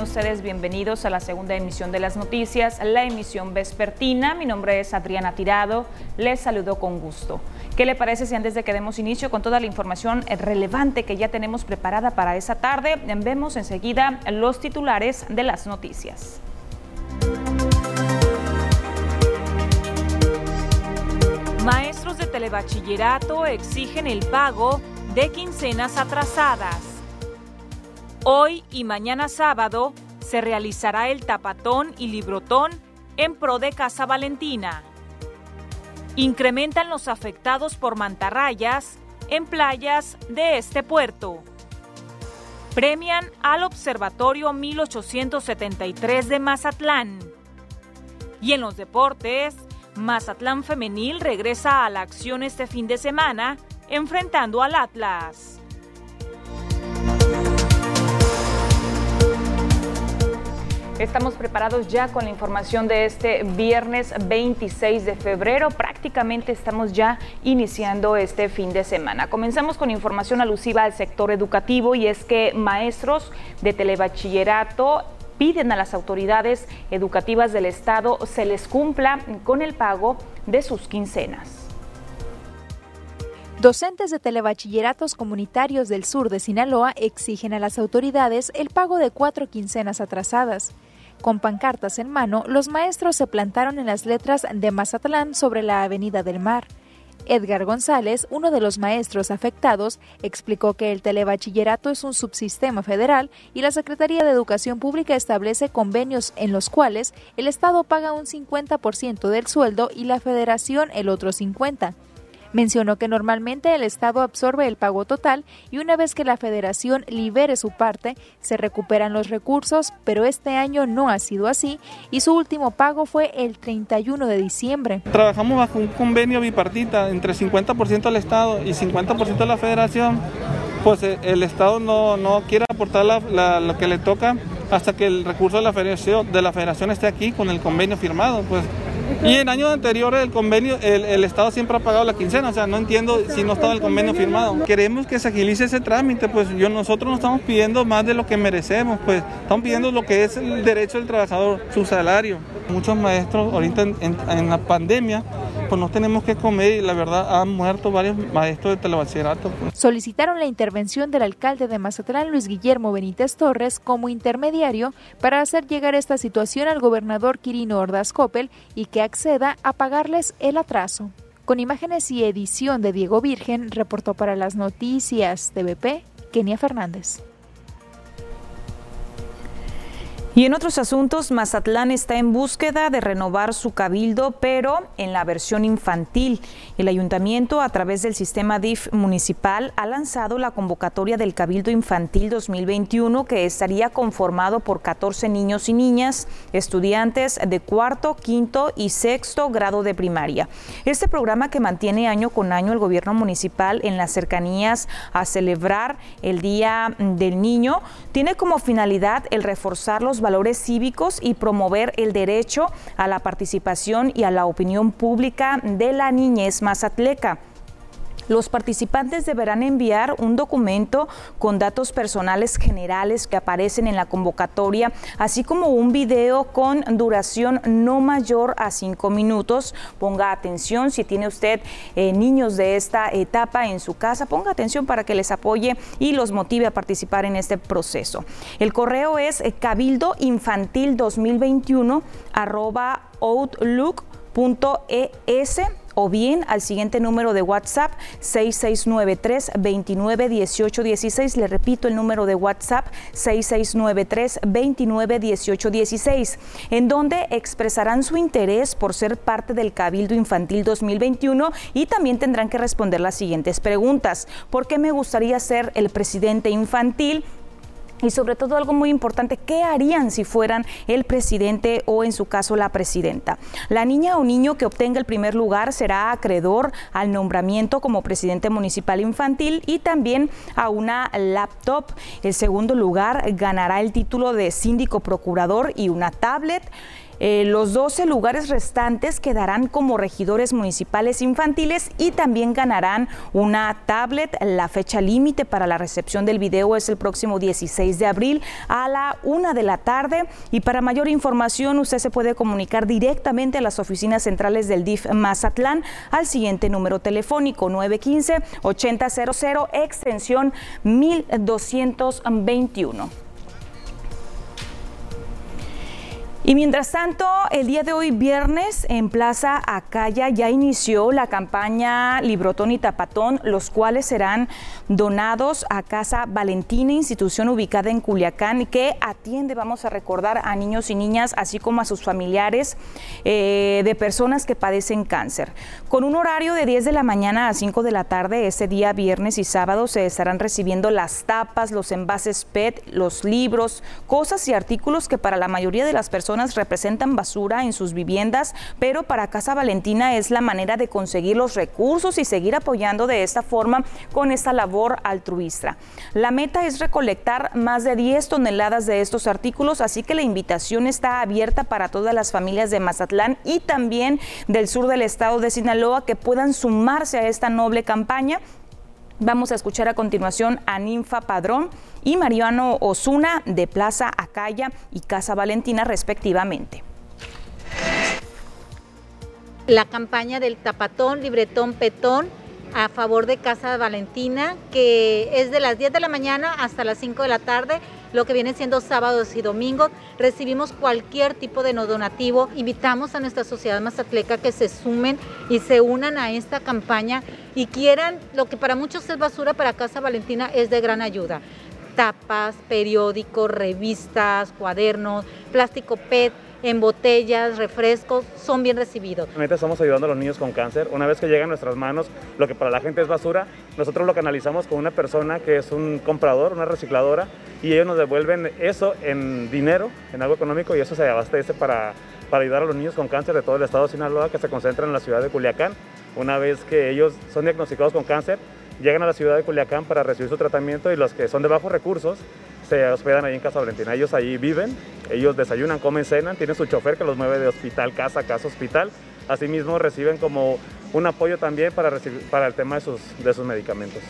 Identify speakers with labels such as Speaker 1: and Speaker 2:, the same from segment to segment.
Speaker 1: ustedes bienvenidos a la segunda emisión de las noticias, la emisión vespertina. Mi nombre es Adriana Tirado. Les saludo con gusto. ¿Qué le parece si antes de que demos inicio con toda la información relevante que ya tenemos preparada para esa tarde, vemos enseguida los titulares de las noticias? Maestros de telebachillerato exigen el pago de quincenas atrasadas. Hoy y mañana sábado se realizará el tapatón y librotón en pro de Casa Valentina. Incrementan los afectados por mantarrayas en playas de este puerto. Premian al Observatorio 1873 de Mazatlán. Y en los deportes, Mazatlán Femenil regresa a la acción este fin de semana enfrentando al Atlas. Estamos preparados ya con la información de este viernes 26 de febrero. Prácticamente estamos ya iniciando este fin de semana. Comenzamos con información alusiva al sector educativo y es que maestros de telebachillerato piden a las autoridades educativas del Estado se les cumpla con el pago de sus quincenas.
Speaker 2: Docentes de telebachilleratos comunitarios del sur de Sinaloa exigen a las autoridades el pago de cuatro quincenas atrasadas. Con pancartas en mano, los maestros se plantaron en las letras de Mazatlán sobre la Avenida del Mar. Edgar González, uno de los maestros afectados, explicó que el telebachillerato es un subsistema federal y la Secretaría de Educación Pública establece convenios en los cuales el Estado paga un 50% del sueldo y la Federación el otro 50%. Mencionó que normalmente el Estado absorbe el pago total y una vez que la Federación libere su parte, se recuperan los recursos, pero este año no ha sido así y su último pago fue el 31 de diciembre.
Speaker 3: Trabajamos bajo un convenio bipartita entre 50% del Estado y 50% de la Federación. Pues eh, el Estado no, no quiere aportar lo que le toca hasta que el recurso de la, federación, de la federación esté aquí con el convenio firmado. Pues y en años anteriores el convenio, el, Estado siempre ha pagado la quincena, o sea, no entiendo si no estaba el convenio firmado. Queremos que se agilice ese trámite, pues yo nosotros no estamos pidiendo más de lo que merecemos, pues estamos pidiendo lo que es el derecho del trabajador, su salario. Muchos maestros ahorita en, la pandemia pues no tenemos que comer y la verdad han muerto varios maestros de telebachillerato. Pues.
Speaker 2: Solicitaron la intervención del alcalde de Mazatlán, Luis Guillermo Benítez Torres, como intermediario para hacer llegar esta situación al gobernador Quirino Ordaz Coppel y que acceda a pagarles el atraso. Con imágenes y edición de Diego Virgen, reportó para las noticias BP, Kenia Fernández.
Speaker 1: Y en otros asuntos, Mazatlán está en búsqueda de renovar su cabildo, pero en la versión infantil. El ayuntamiento, a través del sistema DIF municipal, ha lanzado la convocatoria del Cabildo Infantil 2021, que estaría conformado por 14 niños y niñas, estudiantes de cuarto, quinto y sexto grado de primaria. Este programa que mantiene año con año el gobierno municipal en las cercanías a celebrar el Día del Niño, tiene como finalidad el reforzar los valores cívicos y promover el derecho a la participación y a la opinión pública de la niñez mazatleca. Los participantes deberán enviar un documento con datos personales generales que aparecen en la convocatoria, así como un video con duración no mayor a cinco minutos. Ponga atención si tiene usted eh, niños de esta etapa en su casa, ponga atención para que les apoye y los motive a participar en este proceso. El correo es eh, cabildoinfantil 2021 outlook.es o bien al siguiente número de WhatsApp 6693 291816 Le repito el número de WhatsApp 6693 291816 en donde expresarán su interés por ser parte del Cabildo Infantil 2021 y también tendrán que responder las siguientes preguntas. ¿Por qué me gustaría ser el presidente infantil? Y sobre todo algo muy importante, ¿qué harían si fueran el presidente o en su caso la presidenta? La niña o niño que obtenga el primer lugar será acreedor al nombramiento como presidente municipal infantil y también a una laptop. El segundo lugar ganará el título de síndico procurador y una tablet. Eh, los 12 lugares restantes quedarán como regidores municipales infantiles y también ganarán una tablet. La fecha límite para la recepción del video es el próximo 16 de abril a la una de la tarde. Y para mayor información, usted se puede comunicar directamente a las oficinas centrales del DIF Mazatlán al siguiente número telefónico 915-8000, extensión 1221. Y mientras tanto, el día de hoy, viernes, en Plaza Acaya ya inició la campaña Librotón y Tapatón, los cuales serán donados a Casa Valentina, institución ubicada en Culiacán, que atiende, vamos a recordar, a niños y niñas, así como a sus familiares eh, de personas que padecen cáncer. Con un horario de 10 de la mañana a 5 de la tarde, ese día, viernes y sábado, se estarán recibiendo las tapas, los envases PET, los libros, cosas y artículos que para la mayoría de las personas representan basura en sus viviendas, pero para Casa Valentina es la manera de conseguir los recursos y seguir apoyando de esta forma con esta labor altruista. La meta es recolectar más de 10 toneladas de estos artículos, así que la invitación está abierta para todas las familias de Mazatlán y también del sur del estado de Sinaloa que puedan sumarse a esta noble campaña Vamos a escuchar a continuación a Ninfa Padrón y Mariano Osuna de Plaza Acaya y Casa Valentina respectivamente.
Speaker 4: La campaña del tapatón, libretón, petón a favor de Casa Valentina, que es de las 10 de la mañana hasta las 5 de la tarde, lo que viene siendo sábados y domingos. Recibimos cualquier tipo de no donativo. Invitamos a nuestra sociedad mazatleca que se sumen y se unan a esta campaña y quieran lo que para muchos es basura, para Casa Valentina es de gran ayuda. Tapas, periódicos, revistas, cuadernos, plástico PET en botellas, refrescos, son bien recibidos.
Speaker 5: Realmente estamos ayudando a los niños con cáncer. Una vez que llega a nuestras manos lo que para la gente es basura, nosotros lo canalizamos con una persona que es un comprador, una recicladora, y ellos nos devuelven eso en dinero, en algo económico, y eso se abastece para, para ayudar a los niños con cáncer de todo el estado de Sinaloa que se concentran en la ciudad de Culiacán. Una vez que ellos son diagnosticados con cáncer, llegan a la ciudad de Culiacán para recibir su tratamiento y los que son de bajos recursos se hospedan ahí en Casa Valentina. Ellos ahí viven, ellos desayunan, comen, cenan, tienen su chofer que los mueve de hospital, casa, casa, hospital. Asimismo reciben como un apoyo también para, para el tema de sus, de sus medicamentos.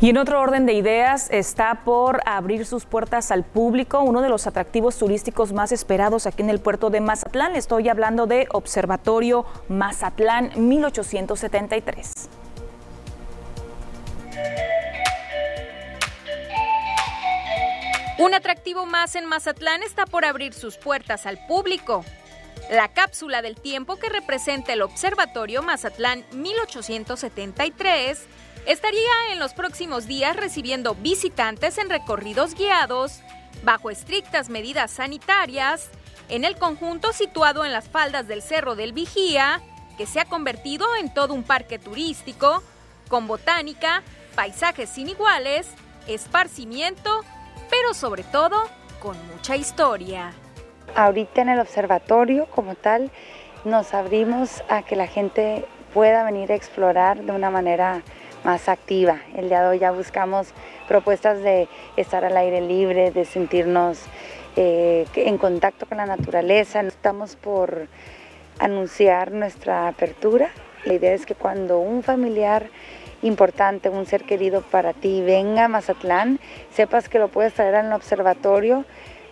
Speaker 1: Y en otro orden de ideas, está por abrir sus puertas al público uno de los atractivos turísticos más esperados aquí en el puerto de Mazatlán. estoy hablando de Observatorio Mazatlán 1873.
Speaker 6: Un atractivo más en Mazatlán está por abrir sus puertas al público. La cápsula del tiempo que representa el Observatorio Mazatlán 1873 estaría en los próximos días recibiendo visitantes en recorridos guiados, bajo estrictas medidas sanitarias, en el conjunto situado en las faldas del Cerro del Vigía, que se ha convertido en todo un parque turístico, con botánica, paisajes sin iguales, esparcimiento pero sobre todo con mucha historia.
Speaker 7: Ahorita en el observatorio como tal nos abrimos a que la gente pueda venir a explorar de una manera más activa. El día de hoy ya buscamos propuestas de estar al aire libre, de sentirnos eh, en contacto con la naturaleza. Estamos por anunciar nuestra apertura. La idea es que cuando un familiar importante, un ser querido para ti, venga a Mazatlán, sepas que lo puedes traer al observatorio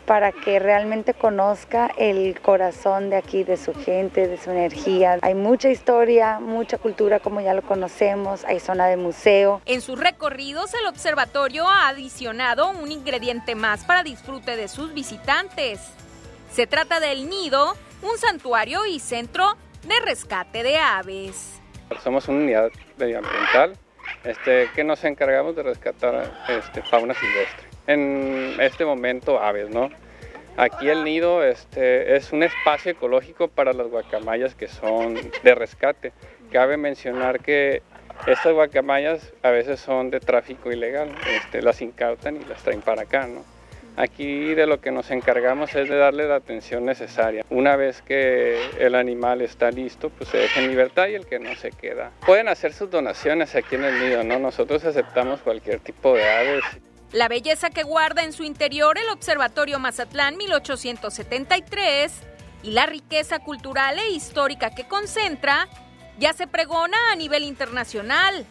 Speaker 7: para que realmente conozca el corazón de aquí, de su gente, de su energía. Hay mucha historia, mucha cultura como ya lo conocemos, hay zona de museo.
Speaker 6: En sus recorridos el observatorio ha adicionado un ingrediente más para disfrute de sus visitantes. Se trata del nido, un santuario y centro de rescate de aves.
Speaker 8: Somos una unidad medioambiental este, que nos encargamos de rescatar este, fauna silvestre. En este momento aves, ¿no? Aquí el nido este, es un espacio ecológico para las guacamayas que son de rescate. Cabe mencionar que estas guacamayas a veces son de tráfico ilegal, este, las incautan y las traen para acá, ¿no? Aquí de lo que nos encargamos es de darle la atención necesaria. Una vez que el animal está listo, pues se deja en libertad y el que no se queda. Pueden hacer sus donaciones aquí en el nido, ¿no? Nosotros aceptamos cualquier tipo de aves.
Speaker 6: La belleza que guarda en su interior el Observatorio Mazatlán 1873 y la riqueza cultural e histórica que concentra ya se pregona a nivel internacional,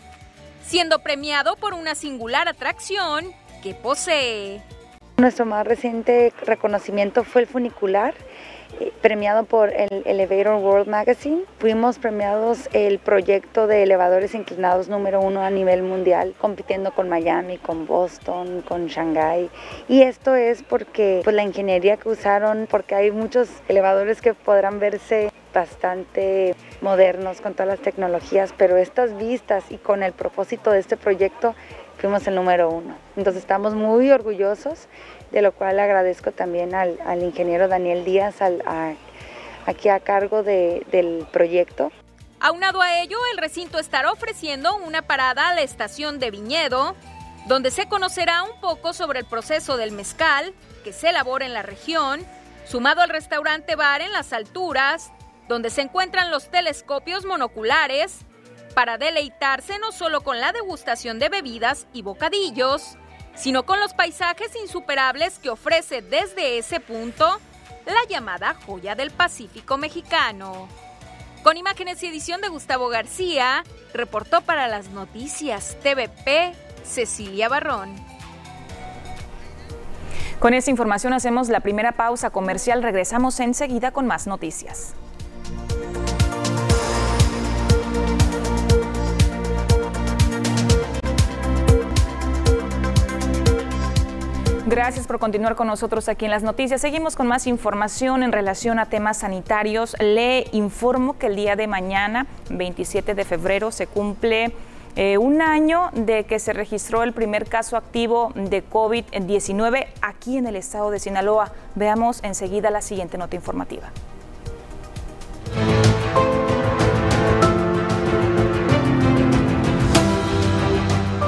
Speaker 6: siendo premiado por una singular atracción que posee.
Speaker 7: Nuestro más reciente reconocimiento fue el funicular, premiado por el Elevator World Magazine. Fuimos premiados el proyecto de elevadores inclinados número uno a nivel mundial, compitiendo con Miami, con Boston, con Shanghai. Y esto es porque pues, la ingeniería que usaron, porque hay muchos elevadores que podrán verse bastante modernos con todas las tecnologías, pero estas vistas y con el propósito de este proyecto fuimos el número uno. Entonces estamos muy orgullosos, de lo cual agradezco también al, ingeniero Daniel Díaz, aquí a cargo del proyecto.
Speaker 6: Aunado a ello, el recinto estará ofreciendo una parada a la estación de viñedo, donde se conocerá un poco sobre el proceso del mezcal que se elabora en la región, sumado al restaurante bar en las alturas, donde se encuentran los telescopios monoculares, para deleitarse no solo con la degustación de bebidas y bocadillos, sino con los paisajes insuperables que ofrece desde ese punto la llamada joya del Pacífico mexicano. Con imágenes y edición de Gustavo García, reportó para las noticias TVP Cecilia Barrón.
Speaker 1: Con esta información hacemos la primera pausa comercial. Regresamos enseguida con más noticias. Gracias por continuar con nosotros aquí en las noticias. Seguimos con más información en relación a temas sanitarios. Le informo que el día de mañana, 27 de febrero, se cumple eh, un año de que se registró el primer caso activo de COVID-19 aquí en el estado de Sinaloa. Veamos enseguida la siguiente nota informativa.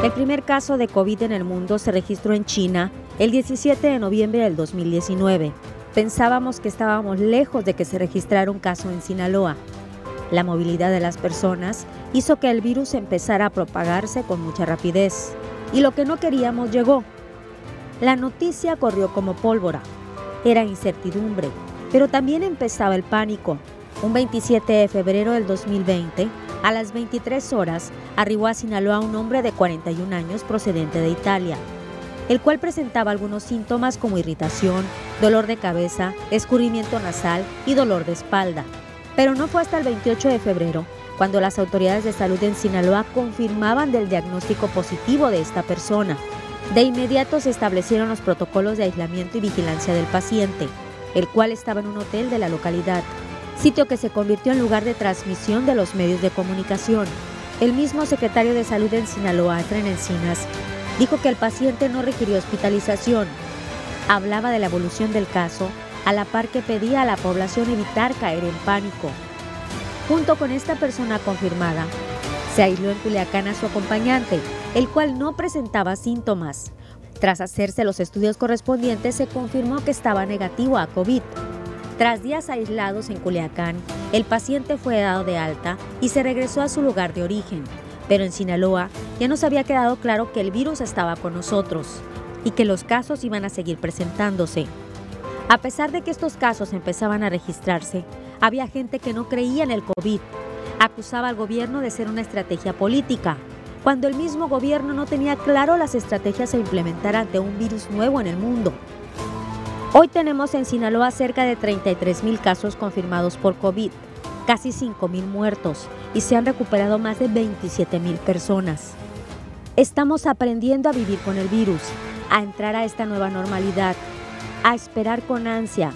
Speaker 9: El primer caso de COVID en el mundo se registró en China el 17 de noviembre del 2019. Pensábamos que estábamos lejos de que se registrara un caso en Sinaloa. La movilidad de las personas hizo que el virus empezara a propagarse con mucha rapidez. Y lo que no queríamos llegó. La noticia corrió como pólvora. Era incertidumbre, pero también empezaba el pánico. Un 27 de febrero del 2020, a las 23 horas, arribó a Sinaloa un hombre de 41 años procedente de Italia el cual presentaba algunos síntomas como irritación, dolor de cabeza, escurrimiento nasal y dolor de espalda. Pero no fue hasta el 28 de febrero cuando las autoridades de salud en Sinaloa confirmaban del diagnóstico positivo de esta persona. De inmediato se establecieron los protocolos de aislamiento y vigilancia del paciente, el cual estaba en un hotel de la localidad, sitio que se convirtió en lugar de transmisión de los medios de comunicación. El mismo secretario de Salud en Sinaloa, Tren dijo que el paciente no requirió hospitalización. Hablaba de la evolución del caso, a la par que pedía a la población evitar caer en pánico. Junto con esta persona confirmada, se aisló en Culiacán a su acompañante, el cual no presentaba síntomas. Tras hacerse los estudios correspondientes, se confirmó que estaba negativo a COVID. Tras días aislados en Culiacán, el paciente fue dado de alta y se regresó a su lugar de origen. Pero en Sinaloa ya nos había quedado claro que el virus estaba con nosotros y que los casos iban a seguir presentándose. A pesar de que estos casos empezaban a registrarse, había gente que no creía en el COVID. Acusaba al gobierno de ser una estrategia política, cuando el mismo gobierno no tenía claro las estrategias a implementar ante un virus nuevo en el mundo. Hoy tenemos en Sinaloa cerca de 33 mil casos confirmados por COVID, casi 5 mil muertos y se han recuperado más de 27 mil personas. Estamos aprendiendo a vivir con el virus, a entrar a esta nueva normalidad, a esperar con ansia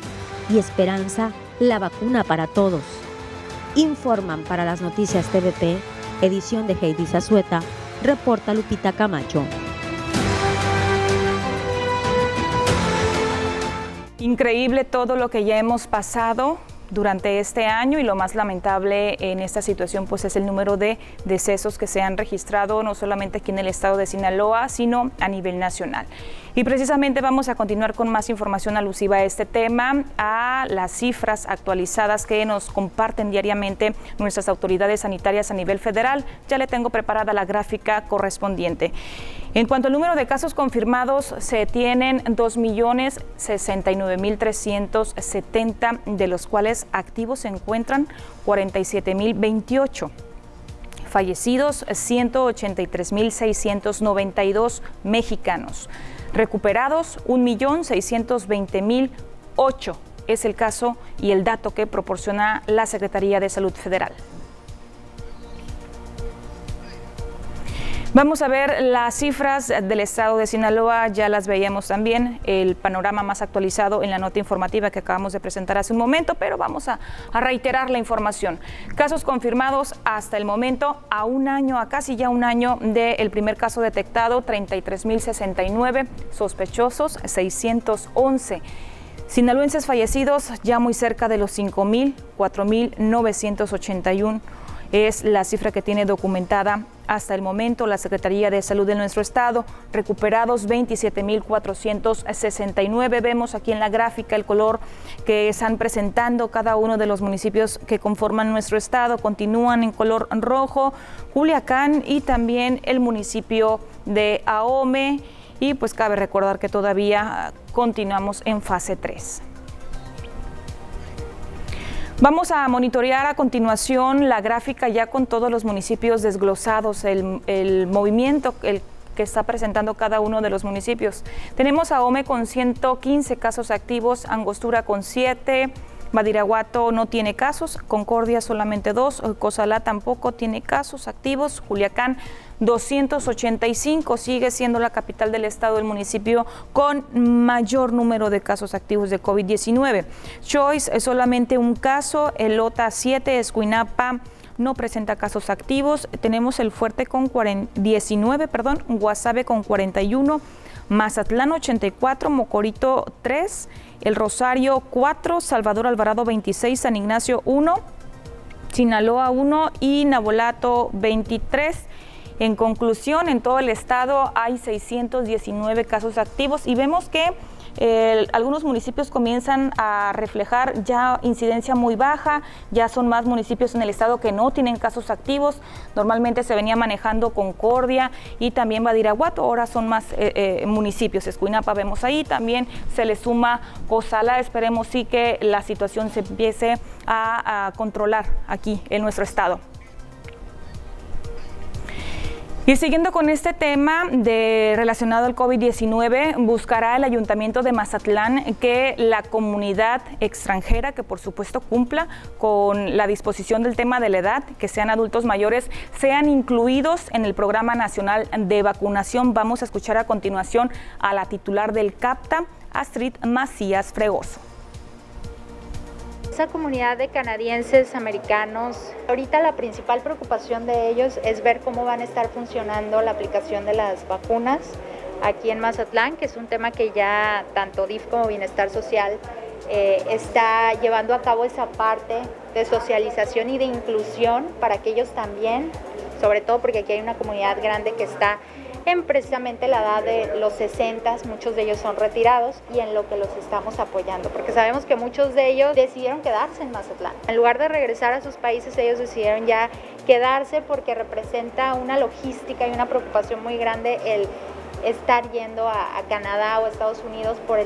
Speaker 9: y esperanza la vacuna para todos. Informan para las noticias TVP, edición de Heidi Zazueta, reporta Lupita Camacho.
Speaker 1: Increíble todo lo que ya hemos pasado durante este año y lo más lamentable en esta situación pues es el número de decesos que se han registrado no solamente aquí en el estado de Sinaloa, sino a nivel nacional. Y precisamente vamos a continuar con más información alusiva a este tema, a las cifras actualizadas que nos comparten diariamente nuestras autoridades sanitarias a nivel federal. Ya le tengo preparada la gráfica correspondiente. En cuanto al número de casos confirmados, se tienen 2.069.370, de los cuales activos se encuentran 47.028 fallecidos 183.692 mexicanos, recuperados 1.620.008 es el caso y el dato que proporciona la Secretaría de Salud Federal. Vamos a ver las cifras del estado de Sinaloa, ya las veíamos también, el panorama más actualizado en la nota informativa que acabamos de presentar hace un momento, pero vamos a, reiterar la información. Casos confirmados hasta el momento, a un año, a casi ya un año del primer caso detectado, 33.069, sospechosos, 611. Sinaloenses fallecidos ya muy cerca de los 5.000, 4.981 es la cifra que tiene documentada hasta el momento la Secretaría de Salud de nuestro estado. Recuperados 27.469. Vemos aquí en la gráfica el color que están presentando cada uno de los municipios que conforman nuestro estado. Continúan en color rojo, Culiacán y también el municipio de Ahome. Y pues cabe recordar que todavía continuamos en fase 3. Vamos a monitorear a continuación la gráfica ya con todos los municipios desglosados, el, movimiento el que está presentando cada uno de los municipios. Tenemos a Ome con 115 casos activos, Angostura con 7, Badiraguato no tiene casos, Concordia solamente dos, Cozalá tampoco tiene casos activos, Juliacán 285 sigue siendo la capital del estado, el municipio con mayor número de casos activos de COVID-19. Choice es solamente un caso, el OTA 7, Escuinapa no presenta casos activos. Tenemos el Fuerte con 19, perdón, Guasave con 41, Mazatlán 84, Mocorito 3 el Rosario 4, Salvador Alvarado 26, San Ignacio 1, Sinaloa 1 y Nabolato 23. En conclusión, en todo el estado hay 619 casos activos y vemos que algunos municipios comienzan a reflejar ya incidencia muy baja, ya son más municipios en el estado que no tienen casos activos. Normalmente se venía manejando Concordia y también Badiraguato, ahora son más eh, eh, municipios. Escuinapa vemos ahí, también se le suma Cozala. Esperemos sí que la situación se empiece a controlar aquí en nuestro estado. Y siguiendo con este tema de relacionado al COVID-19, buscará el Ayuntamiento de Mazatlán que la comunidad extranjera, que por supuesto cumpla con la disposición del tema de la edad, que sean adultos mayores, sean incluidos en el Programa Nacional de Vacunación. Vamos a escuchar a continuación a la titular del CAPTA, Astrid Macías Fregoso.
Speaker 10: Esa comunidad de canadienses, americanos, ahorita la principal preocupación de ellos es ver cómo van a estar funcionando la aplicación de las vacunas aquí en Mazatlán, que es un tema que ya tanto DIF como Bienestar Social eh, está llevando a cabo esa parte de socialización y de inclusión para que ellos también, sobre todo porque aquí hay una comunidad grande que está en precisamente la edad de los 60, muchos de ellos son retirados y en lo que los estamos apoyando, porque sabemos que muchos de ellos decidieron quedarse en Mazatlán. En lugar de regresar a sus países, ellos decidieron ya quedarse porque representa una logística y una preocupación muy grande el estar yendo a, Canadá o Estados Unidos por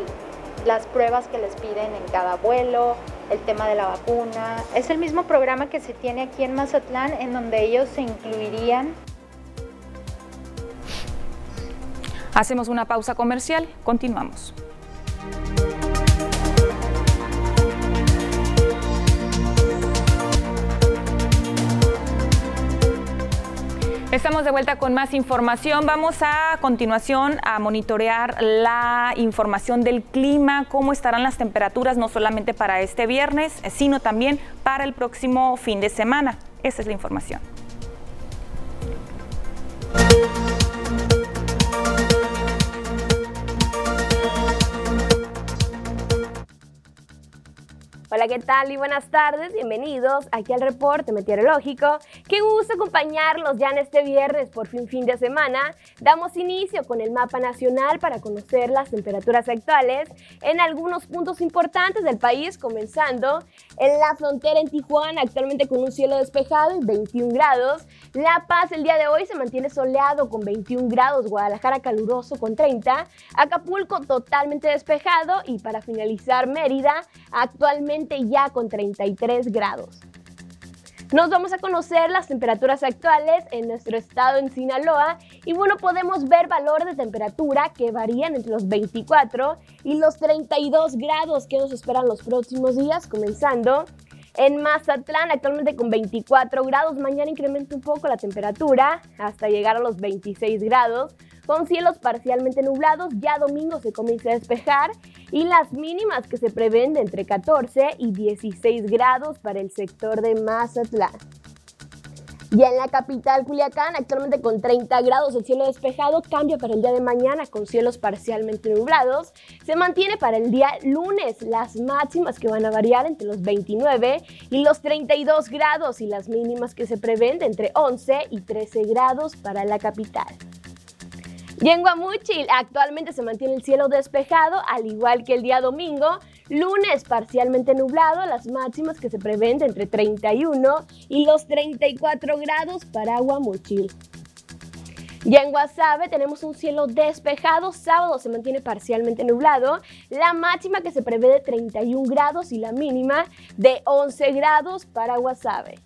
Speaker 10: las pruebas que les piden en cada vuelo, el tema de la vacuna. Es el mismo programa que se tiene aquí en Mazatlán, en donde ellos se incluirían
Speaker 1: Hacemos una pausa comercial, continuamos. Estamos de vuelta con más información. Vamos a continuación a monitorear la información del clima, cómo estarán las temperaturas, no solamente para este viernes, sino también para el próximo fin de semana. Esa es la información.
Speaker 11: Hola, ¿qué tal? Y buenas tardes, bienvenidos aquí al reporte meteorológico. Qué gusto acompañarlos ya en este viernes, por fin fin de semana. Damos inicio con el mapa nacional para conocer las temperaturas actuales en algunos puntos importantes del país, comenzando en la frontera en Tijuana, actualmente con un cielo despejado y 21 grados. La Paz el día de hoy se mantiene soleado con 21 grados, Guadalajara caluroso con 30, Acapulco totalmente despejado y para finalizar Mérida actualmente ya con 33 grados. Nos vamos a conocer las temperaturas actuales en nuestro estado en Sinaloa y bueno, podemos ver valores de temperatura que varían entre los 24 y los 32 grados que nos esperan los próximos días, comenzando en Mazatlán, actualmente con 24 grados, mañana incrementa un poco la temperatura hasta llegar a los 26 grados con cielos parcialmente nublados. Ya domingo se comienza a despejar y las mínimas que se prevén de entre 14 y 16 grados para el sector de Mazatlán. Ya en la capital Culiacán, actualmente con 30 grados el cielo despejado, cambia para el día de mañana con cielos parcialmente nublados. Se mantiene para el día lunes las máximas que van a variar entre los 29 y los 32 grados y las mínimas que se prevén de entre 11 y 13 grados para la capital. Y en Guamuchil actualmente se mantiene el cielo despejado, al igual que el día domingo. Lunes parcialmente nublado, las máximas que se prevén entre 31 y los 34 grados para Guamuchil. Y en Guasave tenemos un cielo despejado, sábado se mantiene parcialmente nublado, la máxima que se prevé de 31 grados y la mínima de 11 grados para Guasave.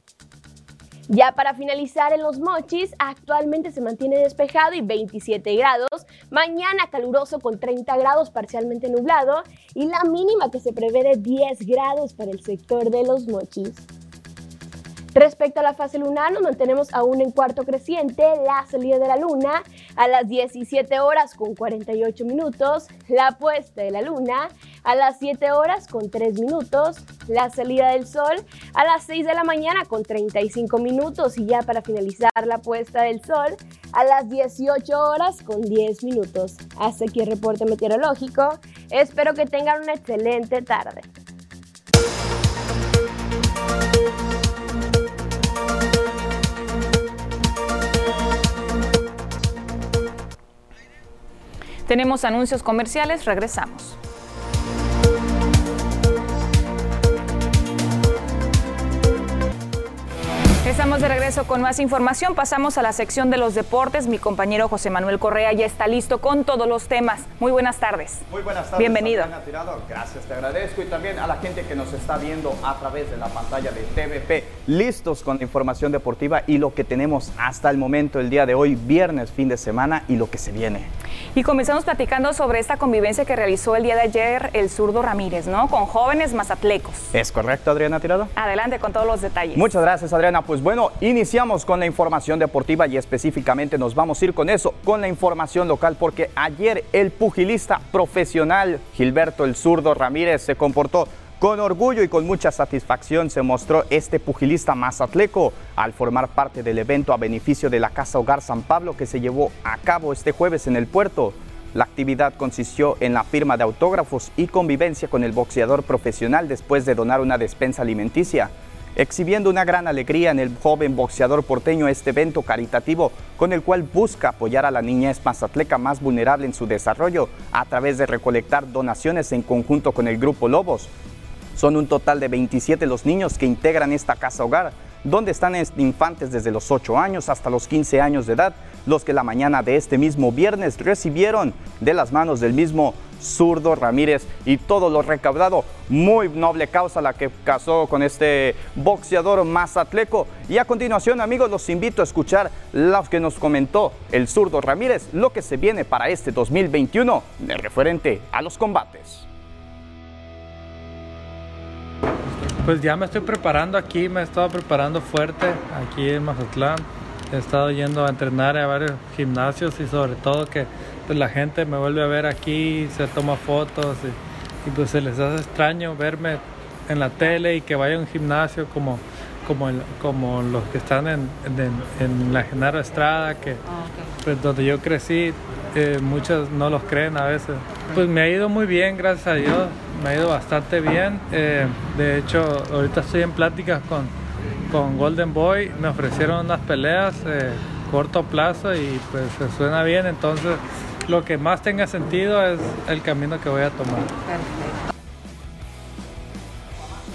Speaker 11: Ya para finalizar en los mochis, actualmente se mantiene despejado y 27 grados. Mañana caluroso con 30 grados parcialmente nublado y la mínima que se prevé de 10 grados para el sector de los mochis. Respecto a la fase lunar, nos mantenemos aún en cuarto creciente, la salida de la luna a las 17 horas con 48 minutos, la puesta de la luna a las 7 horas con 3 minutos, la salida del sol a las 6 de la mañana con 35 minutos y ya para finalizar la puesta del sol a las 18 horas con 10 minutos. Hasta aquí el reporte meteorológico. Espero que tengan una excelente tarde.
Speaker 1: Tenemos anuncios comerciales, regresamos. Estamos de regreso con más información. Pasamos a la sección de los deportes. Mi compañero José Manuel Correa ya está listo con todos los temas. Muy buenas tardes.
Speaker 12: Muy buenas tardes.
Speaker 1: Bienvenido.
Speaker 12: Gracias, te agradezco. Y también a la gente que nos está viendo a través de la pantalla de TVP. Listos con la información deportiva y lo que tenemos hasta el momento, el día de hoy, viernes, fin de semana y lo que se viene.
Speaker 1: Y comenzamos platicando sobre esta convivencia que realizó el día de ayer el zurdo Ramírez, ¿no? Con jóvenes mazatlecos.
Speaker 12: ¿Es correcto, Adriana Tirado?
Speaker 1: Adelante con todos los detalles.
Speaker 12: Muchas gracias, Adriana. Pues bueno, iniciamos con la información deportiva y específicamente nos vamos a ir con eso, con la información local, porque ayer el pugilista profesional Gilberto el zurdo Ramírez se comportó con orgullo y con mucha satisfacción se mostró este pugilista mazatleco al formar parte del evento a beneficio de la Casa Hogar San Pablo que se llevó a cabo este jueves en el puerto. La actividad consistió en la firma de autógrafos y convivencia con el boxeador profesional después de donar una despensa alimenticia exhibiendo una gran alegría en el joven boxeador porteño este evento caritativo con el cual busca apoyar a la niñez mazatleca más vulnerable en su desarrollo a través de recolectar donaciones en conjunto con el Grupo Lobos. Son un total de 27 los niños que integran esta casa hogar, donde están infantes desde los 8 años hasta los 15 años de edad, los que la mañana de este mismo viernes recibieron de las manos del mismo Zurdo Ramírez y todo lo recaudado. Muy noble causa la que casó con este boxeador mazatleco. Y a continuación, amigos, los invito a escuchar lo que nos comentó el Zurdo Ramírez, lo que se viene para este 2021 de referente a los combates.
Speaker 3: Pues ya me estoy preparando aquí, me he estado preparando fuerte aquí en Mazatlán. He estado yendo a entrenar a varios gimnasios y sobre todo que pues, la gente me vuelve a ver aquí, se toma fotos y, pues se les hace extraño verme en la tele y que vaya a un gimnasio como, como, como los que están en, en, la Genaro Estrada, que ah, pues, donde yo crecí, eh, muchos no los creen a veces. Pues me ha ido muy bien, gracias a Dios. me ha ido bastante bien. Eh, de hecho, ahorita estoy en pláticas con, con Golden Boy. Me ofrecieron unas peleas eh, corto plazo y pues se suena bien. Entonces, lo que más tenga sentido es el camino que voy a tomar.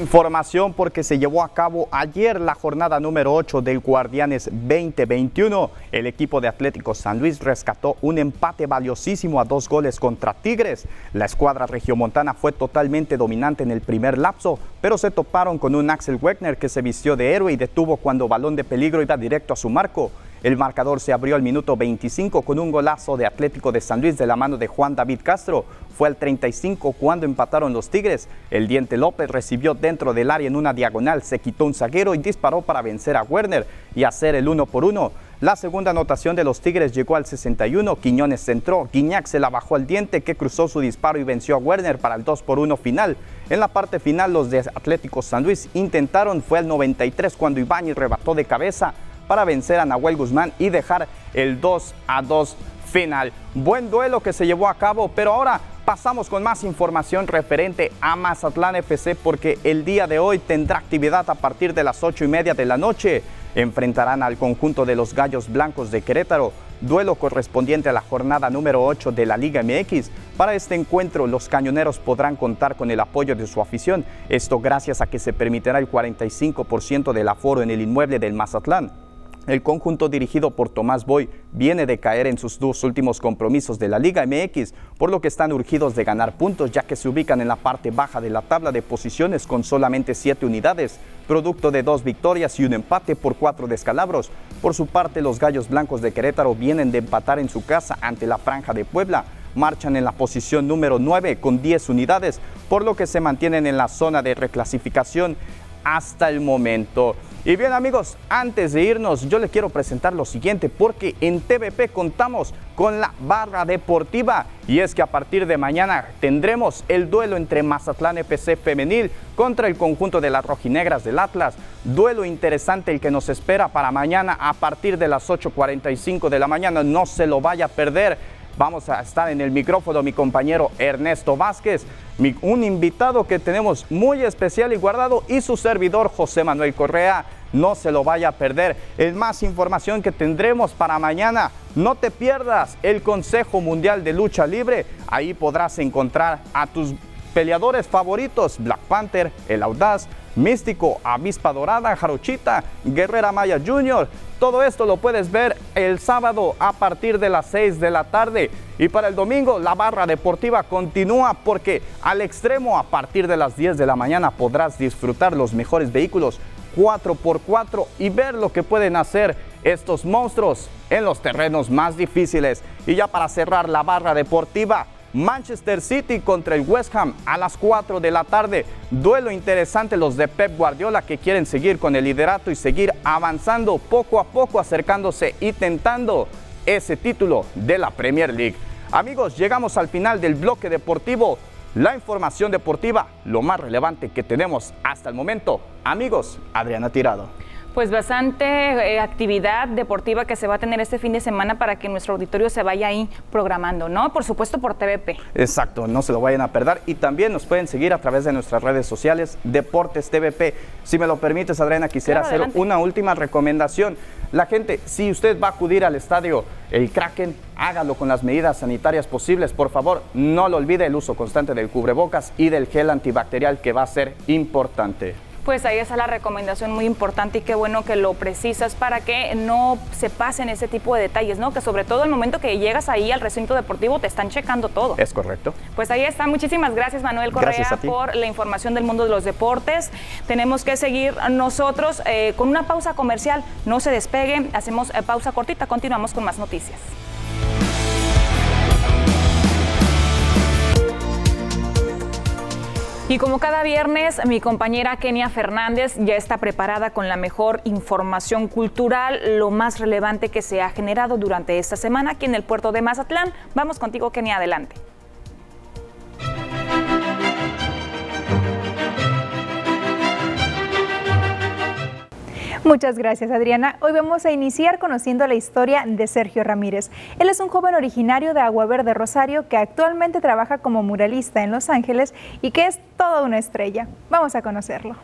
Speaker 12: Información porque se llevó a cabo ayer la jornada número 8 del Guardianes 2021. El equipo de Atlético San Luis rescató un empate valiosísimo a dos goles contra Tigres. La escuadra regiomontana fue totalmente dominante en el primer lapso, pero se toparon con un Axel Wegner que se vistió de héroe y detuvo cuando balón de peligro iba directo a su marco. El marcador se abrió al minuto 25 con un golazo de Atlético de San Luis de la mano de Juan David Castro. Fue al 35 cuando empataron los Tigres. El Diente López recibió dentro del área en una diagonal, se quitó un zaguero y disparó para vencer a Werner y hacer el uno por uno. La segunda anotación de los Tigres llegó al 61, Quiñones centró, Guiñac se la bajó al diente que cruzó su disparo y venció a Werner para el 2 por 1 final. En la parte final los de Atlético San Luis intentaron, fue al 93 cuando Ibáñez rebató de cabeza, para vencer a Nahuel Guzmán y dejar el 2 a 2 final. Buen duelo que se llevó a cabo, pero ahora pasamos con más información referente a Mazatlán FC porque el día de hoy tendrá actividad a partir de las 8 y media de la noche. Enfrentarán al conjunto de los Gallos Blancos de Querétaro, duelo correspondiente a la jornada número 8 de la Liga MX. Para este encuentro, los cañoneros podrán contar con el apoyo de su afición, esto gracias a que se permitirá el 45% del aforo en el inmueble del Mazatlán. El conjunto dirigido por Tomás Boy viene de caer en sus dos últimos compromisos de la Liga MX, por lo que están urgidos de ganar puntos ya que se ubican en la parte baja de la tabla de posiciones con solamente siete unidades, producto de dos victorias y un empate por cuatro descalabros. Por su parte, los Gallos Blancos de Querétaro vienen de empatar en su casa ante la Franja de Puebla. Marchan en la posición número 9 con 10 unidades, por lo que se mantienen en la zona de reclasificación hasta el momento. Y bien amigos, antes de irnos yo les quiero presentar lo siguiente porque en TVP contamos con la barra deportiva y es que a partir de mañana tendremos el duelo entre Mazatlán FC femenil contra el conjunto de las rojinegras del Atlas. Duelo interesante el que nos espera para mañana a partir de las 8.45 de la mañana, no se lo vaya a perder. Vamos a estar en el micrófono mi compañero Ernesto Vázquez, un invitado que tenemos muy especial y guardado y su servidor José Manuel Correa. No se lo vaya a perder. Es más información que tendremos para mañana. No te pierdas el Consejo Mundial de Lucha Libre. Ahí podrás encontrar a tus peleadores favoritos, Black Panther, El Audaz, Místico, Avispa Dorada, Jarochita, Guerrera Maya Jr., todo esto lo puedes ver el sábado a partir de las 6 de la tarde. Y para el domingo la barra deportiva continúa porque al extremo a partir de las 10 de la mañana podrás disfrutar los mejores vehículos 4x4 y ver lo que pueden hacer estos monstruos en los terrenos más difíciles. Y ya para cerrar la barra deportiva, Manchester City contra el West Ham a las 4 de la tarde. Duelo interesante los de Pep Guardiola que quieren seguir con el liderato y seguir avanzando poco a poco, acercándose y tentando ese título de la Premier League. Amigos, llegamos al final del bloque deportivo. La información deportiva, lo más relevante que tenemos hasta el momento. Amigos, Adriana Tirado.
Speaker 1: Pues bastante eh, actividad deportiva que se va a tener este fin de semana para que nuestro auditorio se vaya ahí programando, ¿no? Por supuesto por TVP.
Speaker 12: Exacto, no se lo vayan a perder y también nos pueden seguir a través de nuestras redes sociales Deportes TVP. Si me lo permites, Adriana, quisiera hacer una última recomendación. La gente, si usted va a acudir al estadio El Kraken, hágalo con las medidas sanitarias posibles. Por favor, no lo olvide el uso constante del cubrebocas y del gel antibacterial que va a ser importante.
Speaker 1: Pues ahí está la recomendación muy importante y qué bueno que lo precisas para que no se pasen ese tipo de detalles, ¿no? Que sobre todo el momento que llegas ahí al recinto deportivo te están checando todo.
Speaker 12: Es correcto.
Speaker 1: Pues ahí está. Muchísimas gracias Manuel Correa por la información del mundo de los deportes. Tenemos que seguir nosotros eh, con una pausa comercial. No se despegue. Hacemos eh, pausa cortita. Continuamos con más noticias. Y como cada viernes, mi compañera Kenia Fernández ya está preparada con la mejor información cultural, lo más relevante que se ha generado durante esta semana aquí en el puerto de Mazatlán. Vamos contigo, Kenia, adelante.
Speaker 2: Muchas gracias, Adriana. Hoy vamos a iniciar conociendo la historia de Sergio Ramírez. Él es un joven originario de Agua Verde, Rosario, que actualmente trabaja como muralista en Los Ángeles y que es toda una estrella. Vamos a conocerlo.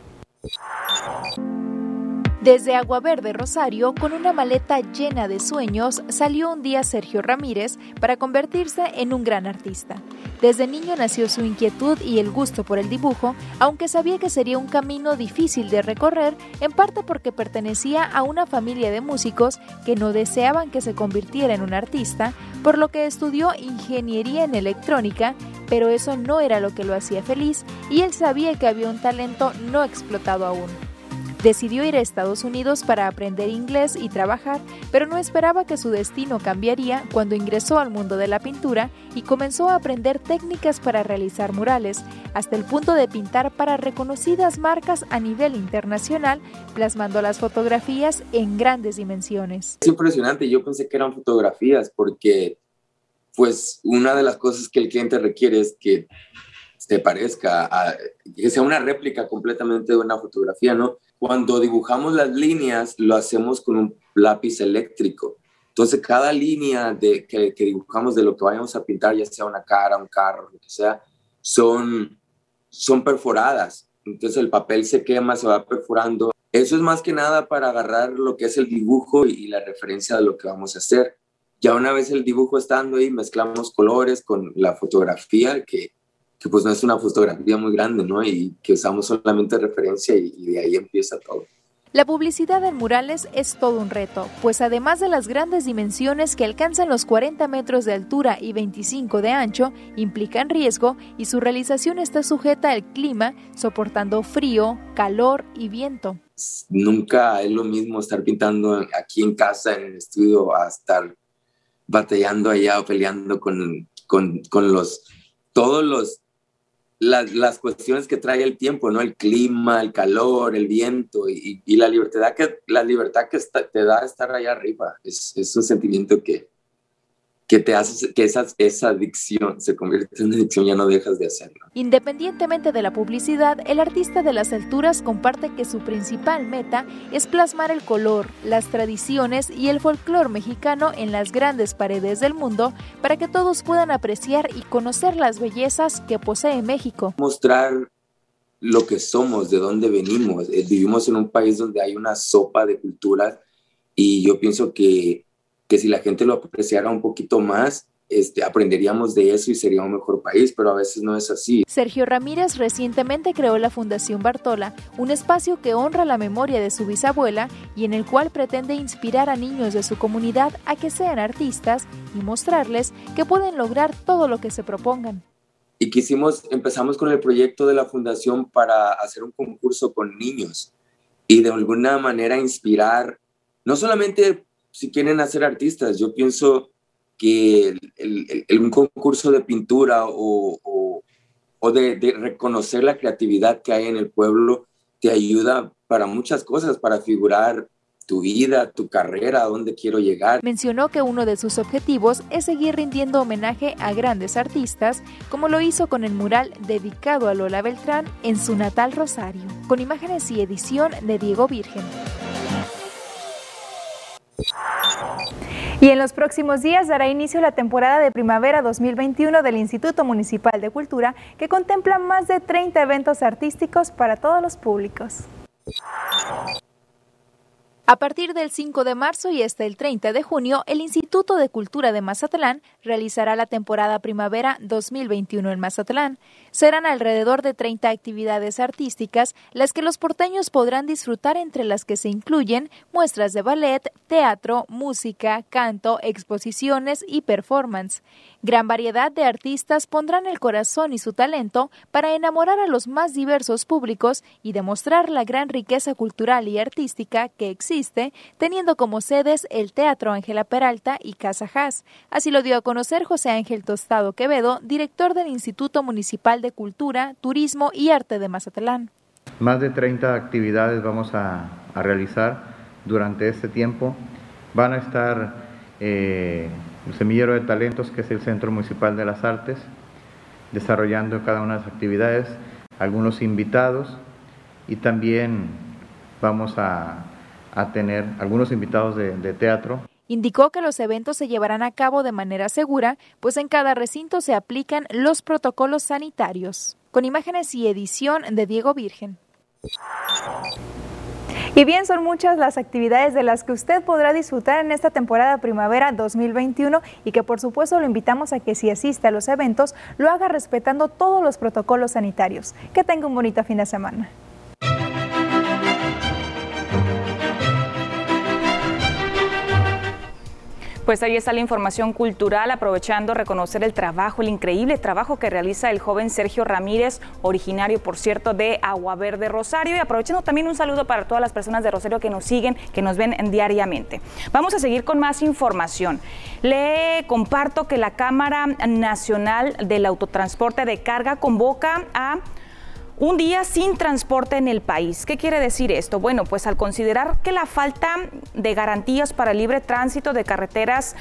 Speaker 2: Desde Agua Verde, Rosario, con una maleta llena de sueños, salió un día Sergio Ramírez para convertirse en un gran artista. Desde niño nació su inquietud y el gusto por el dibujo, aunque sabía que sería un camino difícil de recorrer, en parte porque pertenecía a una familia de músicos que no deseaban que se convirtiera en un artista, por lo que estudió ingeniería en electrónica, pero eso no era lo que lo hacía feliz y él sabía que había un talento no explotado aún. Decidió ir a Estados Unidos para aprender inglés y trabajar, pero no esperaba que su destino cambiaría cuando ingresó al mundo de la pintura y comenzó a aprender técnicas para realizar murales, hasta el punto de pintar para reconocidas marcas a nivel internacional, plasmando las fotografías en grandes dimensiones.
Speaker 13: Es impresionante, yo pensé que eran fotografías porque pues una de las cosas que el cliente requiere es que se parezca, a, que sea una réplica completamente de una fotografía, ¿no? Cuando dibujamos las líneas, lo hacemos con un lápiz eléctrico. Entonces, cada línea que, dibujamos de lo que vayamos a pintar, ya sea una cara, un carro, lo que sea, son, son perforadas. Entonces, el papel se quema, se va perforando. Eso es más que nada para agarrar lo que es el dibujo y la referencia de lo que vamos a hacer. Ya una vez el dibujo estando ahí, mezclamos colores con la fotografía, que que pues no es una fotografía muy grande, ¿no? Y que usamos solamente referencia y, de ahí empieza todo.
Speaker 2: La publicidad en murales es todo un reto, pues además de las grandes dimensiones que alcanzan los 40 metros de altura y 25 de ancho, implican riesgo y su realización está sujeta al clima, soportando frío, calor y viento.
Speaker 13: Nunca es lo mismo estar pintando aquí en casa, en el estudio, a estar batallando allá o peleando con, con, con los, todos los las, las, cuestiones que trae el tiempo, ¿no? El clima, el calor, el viento y, y la libertad que, la libertad que te da estar allá arriba. Es, es un sentimiento que, que te hace que esa, esa adicción se convierte en una adicción, ya no dejas de hacerlo.
Speaker 2: Independientemente de la publicidad, el artista de las alturas comparte que su principal meta es plasmar el color, las tradiciones y el folclore mexicano en las grandes paredes del mundo para que todos puedan apreciar y conocer las bellezas que posee México.
Speaker 13: Mostrar lo que somos, de dónde venimos. Eh, vivimos en un país donde hay una sopa de culturas y yo pienso que que si la gente lo apreciara un poquito más, este, aprenderíamos de eso y sería un mejor país, pero a veces no es así.
Speaker 2: Sergio Ramírez recientemente creó la Fundación Bartola, un espacio que honra la memoria de su bisabuela y en el cual pretende inspirar a niños de su comunidad a que sean artistas y mostrarles que pueden lograr todo lo que se propongan.
Speaker 13: Y quisimos, empezamos con el proyecto de la fundación para hacer un concurso con niños y de alguna manera inspirar no solamente si quieren hacer artistas. Yo pienso que el, un concurso de pintura o, de, de, reconocer la creatividad que hay en el pueblo te ayuda para muchas cosas, para figurar tu vida, tu carrera, a dónde quiero llegar.
Speaker 2: Mencionó que uno de sus objetivos es seguir rindiendo homenaje a grandes artistas, como lo hizo con el mural dedicado a Lola Beltrán en su natal Rosario, con imágenes y edición de Diego Virgen. Y en los próximos días dará inicio la temporada de primavera 2021 del Instituto Municipal de Cultura, que contempla más de 30 eventos artísticos para todos los públicos. A partir del 5 de marzo y hasta el 30 de junio, el Instituto de Cultura de Mazatlán realizará la temporada primavera 2021 en Mazatlán. Serán alrededor de 30 actividades artísticas las que los porteños podrán disfrutar entre las que se incluyen muestras de ballet, teatro, música, canto, exposiciones y performance. Gran variedad de artistas pondrán el corazón y su talento para enamorar a los más diversos públicos y demostrar la gran riqueza cultural y artística que existe, teniendo como sedes el Teatro Ángela Peralta y Casa Haas. Así lo dio a conocer José Ángel Tostado Quevedo, director del Instituto Municipal de Cultura, Turismo y Arte de Mazatlán.
Speaker 14: Más de 30 actividades vamos a, realizar durante este tiempo. Van a estar eh, el Semillero de Talentos, que es el Centro Municipal de las Artes, desarrollando cada una de las actividades, algunos invitados y también vamos a, a tener algunos invitados de, de teatro.
Speaker 2: Indicó que los eventos se llevarán a cabo de manera segura, pues en cada recinto se aplican los protocolos sanitarios. Con imágenes y edición de Diego Virgen. Y bien, son muchas las actividades de las que usted podrá disfrutar en esta temporada primavera 2021 y que por supuesto lo invitamos a que si asiste a los eventos lo haga respetando todos los protocolos sanitarios. Que tenga un bonito fin de semana.
Speaker 1: Pues ahí está la información cultural, aprovechando reconocer el trabajo, el increíble trabajo que realiza el joven Sergio Ramírez, originario, por cierto, de Agua Verde Rosario. Y aprovechando también un saludo para todas las personas de Rosario que nos siguen, que nos ven diariamente. Vamos a seguir con más información. Le comparto que la Cámara Nacional del Autotransporte de Carga convoca a un día sin transporte en el país. ¿Qué quiere decir esto? Bueno, pues al considerar que la falta de garantías para el libre tránsito de carreteras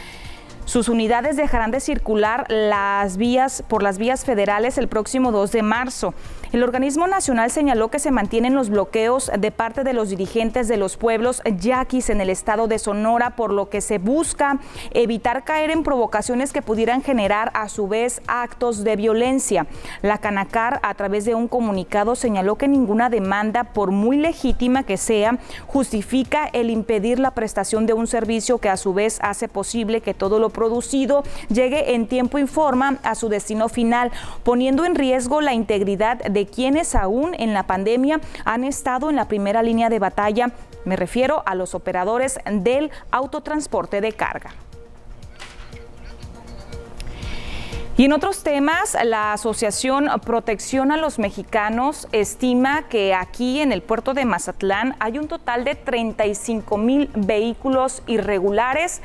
Speaker 1: sus unidades dejarán de circular las vías por las vías federales el próximo 2 de marzo. El organismo nacional señaló que se mantienen los bloqueos de parte de los dirigentes de los pueblos yaquis en el estado de Sonora, por lo que se busca evitar caer en provocaciones que pudieran generar a su vez actos de violencia. La Canacar, a través de un comunicado, señaló que ninguna demanda, por muy legítima que sea, justifica el impedir la prestación de un servicio que a su vez hace posible que todo lo producido llegue en tiempo y forma a su destino final, poniendo en riesgo la integridad de quienes aún en la pandemia han estado en la primera línea de batalla. Me refiero a los operadores del autotransporte de carga. Y en otros temas, la Asociación Protección a los Mexicanos estima que aquí en el puerto de Mazatlán hay un total de 35 mil vehículos irregulares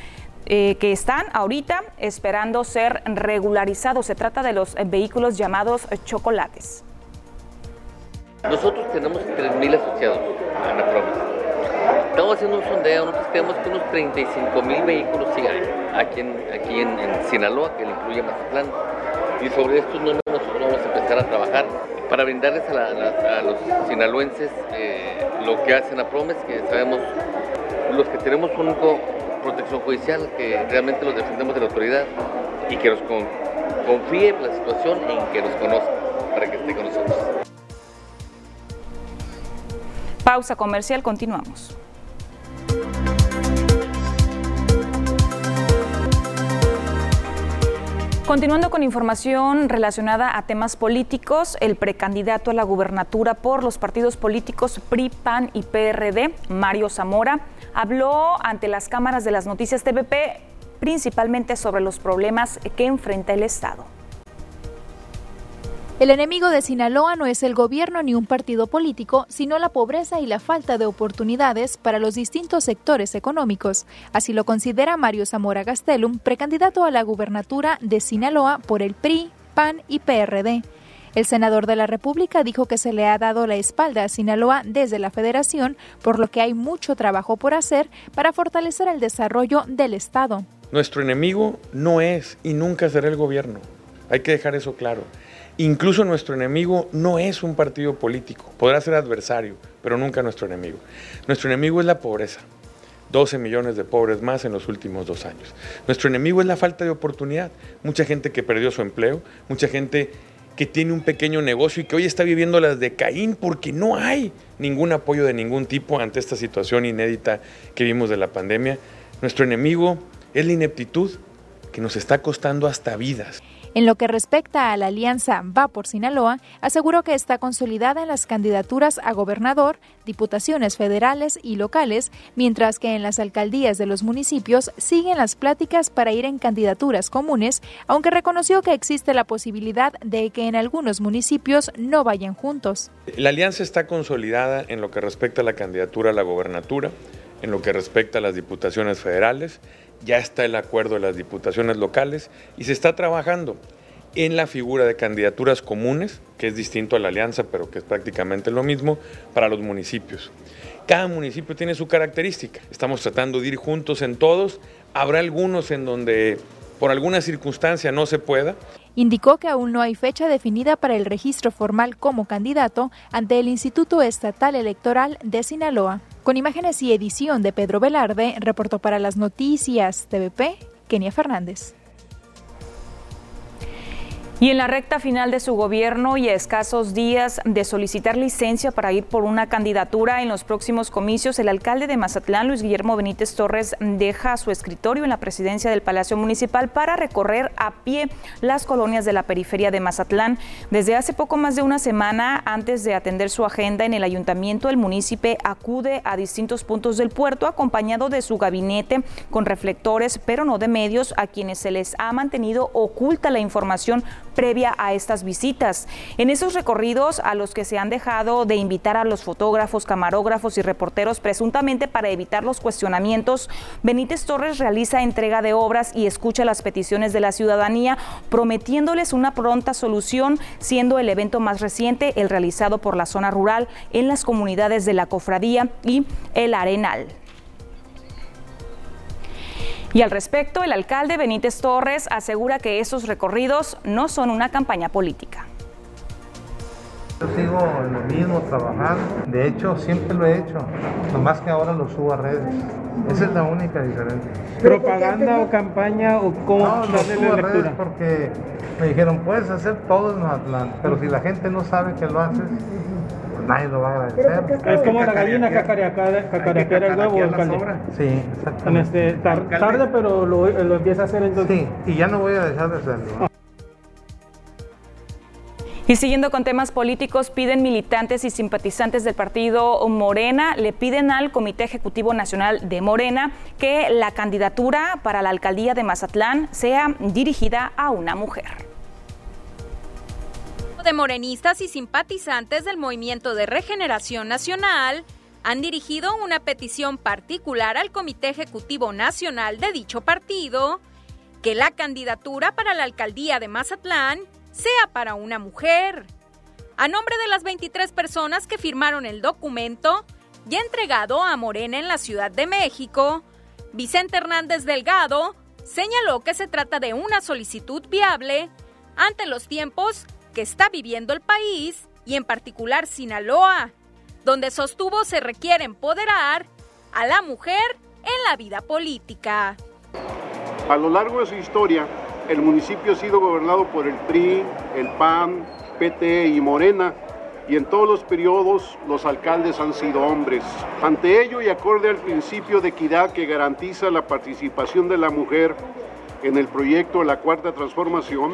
Speaker 1: eh, que están ahorita esperando ser regularizados. Se trata de los vehículos llamados chocolates.
Speaker 15: Nosotros tenemos 3.000 asociados en la provincia. Estamos haciendo un sondeo, nosotros creemos que unos 35.000 vehículos sí aquí en, aquí en, Sinaloa, que le incluye Mazatlán. Y sobre estos números nosotros vamos a empezar a trabajar para brindarles a, los sinaloenses eh, lo que hacen a Promes, que sabemos los que tenemos una protección judicial, que realmente los defendemos de la autoridad y que nos confíe en la situación en que nos conozca para que esté con nosotros.
Speaker 1: Pausa comercial, continuamos. Continuando con información relacionada a temas políticos, el precandidato a la gubernatura por los partidos políticos PRI, PAN y PRD, Mario Zamora, habló ante las cámaras de las noticias TVP principalmente sobre los problemas que enfrenta el Estado.
Speaker 2: El enemigo de Sinaloa no es el gobierno ni un partido político, sino la pobreza y la falta de oportunidades para los distintos sectores económicos. Así lo considera Mario Zamora Gastelum, precandidato a la gubernatura de Sinaloa por el PRI, PAN y PRD. El senador de la República dijo que se le ha dado la espalda a Sinaloa desde la federación, por lo que hay mucho trabajo por hacer para fortalecer el desarrollo del Estado.
Speaker 16: Nuestro enemigo no es y nunca será el gobierno. Hay que dejar eso claro. Incluso nuestro enemigo no es un partido político, podrá ser adversario, pero nunca nuestro enemigo. Nuestro enemigo es la pobreza. 12 millones de pobres más en los últimos dos años. Nuestro enemigo es la falta de oportunidad. Mucha gente que perdió su empleo, mucha gente que tiene un pequeño negocio y que hoy está viviendo las de Caín porque no hay ningún apoyo de ningún tipo ante esta situación inédita que vimos de la pandemia. Nuestro enemigo es la ineptitud que nos está costando hasta vidas.
Speaker 2: En lo que respecta a la alianza Va por Sinaloa, aseguró que está consolidada en las candidaturas a gobernador, diputaciones federales y locales, mientras que en las alcaldías de los municipios siguen las pláticas para ir en candidaturas comunes, aunque reconoció que existe la posibilidad de que en algunos municipios no vayan juntos.
Speaker 16: La alianza está consolidada en lo que respecta a la candidatura a la gobernatura, en lo que respecta a las diputaciones federales ya está el acuerdo de las diputaciones locales y se está trabajando en la figura de candidaturas comunes, que es distinto a la alianza, pero que es prácticamente lo mismo, para los municipios. Cada municipio tiene su característica. Estamos tratando de ir juntos en todos. Habrá algunos en donde por alguna circunstancia no se pueda.
Speaker 2: Indicó que aún no hay fecha definida para el registro formal como candidato ante el Instituto Estatal Electoral de Sinaloa. Con imágenes y edición de Pedro Velarde, reportó para las noticias TVP, Kenia Fernández.
Speaker 1: Y en la recta final de su gobierno y a escasos días de solicitar licencia para ir por una candidatura en los próximos comicios, el alcalde de Mazatlán, Luis Guillermo Benítez Torres, deja su escritorio en la presidencia del Palacio Municipal para recorrer a pie las colonias de la periferia de Mazatlán. Desde hace poco más de una semana, antes de atender su agenda en el ayuntamiento, el municipio acude a distintos puntos del puerto acompañado de su gabinete con reflectores, pero no de medios, a quienes se les ha mantenido oculta la información previa a estas visitas. En esos recorridos a los que se han dejado de invitar a los fotógrafos, camarógrafos y reporteros presuntamente para evitar los cuestionamientos, Benítez Torres realiza entrega de obras y escucha las peticiones de la ciudadanía, prometiéndoles una pronta solución, siendo el evento más reciente el realizado por la zona rural en las comunidades de la Cofradía y el Arenal. Y al respecto, el alcalde Benítez Torres asegura que esos recorridos no son una campaña política.
Speaker 17: Yo sigo en lo mismo, trabajando. De hecho, siempre lo he hecho. Nomás que ahora lo subo a redes. Esa es la única diferencia.
Speaker 18: ¿Propaganda o campaña o cómo
Speaker 17: no, lo subo a redes porque me dijeron, puedes hacer todo en Mazatlán, pero si la gente no sabe que lo haces, nadie lo va a agradecer.
Speaker 18: Es como la gallina cacarequera el huevo, alcalde.
Speaker 17: Sí,
Speaker 18: En este, tar, tarde, pero lo, lo, empieza a hacer entonces.
Speaker 17: Sí, y ya no voy a dejar de hacerlo.
Speaker 1: Y siguiendo con temas políticos, piden militantes y simpatizantes del partido Morena, le piden al Comité Ejecutivo Nacional de Morena que la candidatura para la alcaldía de Mazatlán sea dirigida a una mujer
Speaker 6: de morenistas y simpatizantes del Movimiento de Regeneración Nacional han dirigido una petición particular al Comité Ejecutivo Nacional de dicho partido que la candidatura para la alcaldía de Mazatlán sea para una mujer. A nombre de las 23 personas que firmaron el documento, ya entregado a Morena en la Ciudad de México, Vicente Hernández Delgado señaló que se trata de una solicitud viable ante los tiempos que está viviendo el país y en particular Sinaloa, donde sostuvo se requiere empoderar a la mujer en la vida política.
Speaker 19: A lo largo de su historia, el municipio ha sido gobernado por el PRI, el PAN, PT y Morena, y en todos los periodos los alcaldes han sido hombres. Ante ello y acorde al principio de equidad que garantiza la participación de la mujer en el proyecto de la Cuarta Transformación,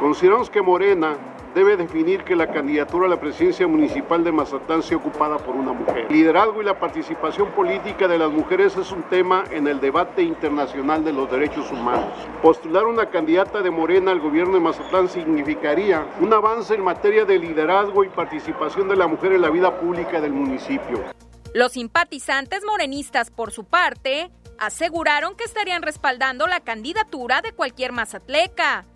Speaker 19: Consideramos que Morena debe definir que la candidatura a la presidencia municipal de Mazatlán sea ocupada por una mujer. El liderazgo y la participación política de las mujeres es un tema en el debate internacional de los derechos humanos. Postular una candidata de Morena al gobierno de Mazatlán significaría un avance en materia de liderazgo y participación de la mujer en la vida pública del municipio.
Speaker 6: Los simpatizantes morenistas, por su parte, aseguraron que estarían respaldando la candidatura de cualquier mazatleca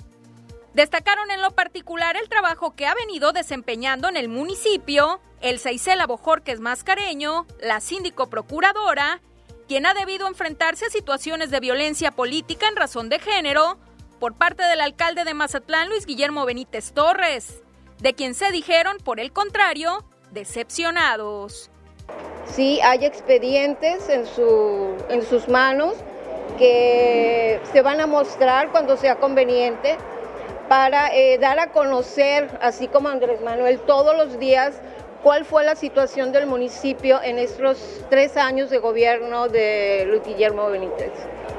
Speaker 6: Destacaron en lo particular el trabajo que ha venido desempeñando en el municipio Elsa Isela Bojorques Mascareño, la síndico procuradora, quien ha debido enfrentarse a situaciones de violencia política en razón de género por parte del alcalde de Mazatlán, Luis Guillermo Benítez Torres, de quien se dijeron, por el contrario, decepcionados.
Speaker 20: Sí, hay expedientes en, su, en sus manos que se van a mostrar cuando sea conveniente para eh, dar a conocer, así como Andrés Manuel, todos los días cuál fue la situación del municipio en estos tres años de gobierno de Luis Guillermo Benítez.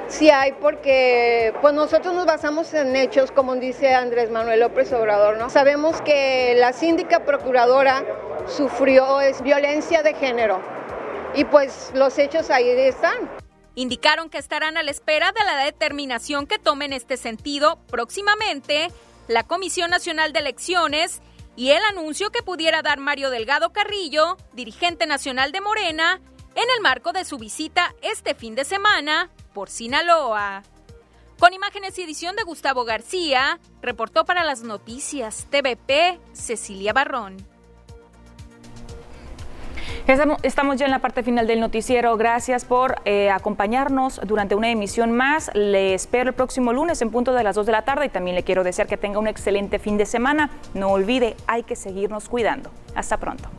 Speaker 20: Sí hay porque pues nosotros nos basamos en hechos, como dice Andrés Manuel López Obrador, ¿no? Sabemos que la síndica procuradora sufrió violencia de género y pues los hechos ahí están.
Speaker 6: Indicaron que estarán a la espera de la determinación que tome en este sentido próximamente la Comisión Nacional de Elecciones y el anuncio que pudiera dar Mario Delgado Carrillo, dirigente nacional de Morena, en el marco de su visita este fin de semana por Sinaloa. Con imágenes y edición de Gustavo García, reportó para las noticias TVP Cecilia Barrón.
Speaker 1: Estamos ya en la parte final del noticiero. Gracias por eh, acompañarnos durante una emisión más. Le espero el próximo lunes en punto de las 2 de la tarde y también le quiero desear que tenga un excelente fin de semana. No olvide, hay que seguirnos cuidando. Hasta pronto.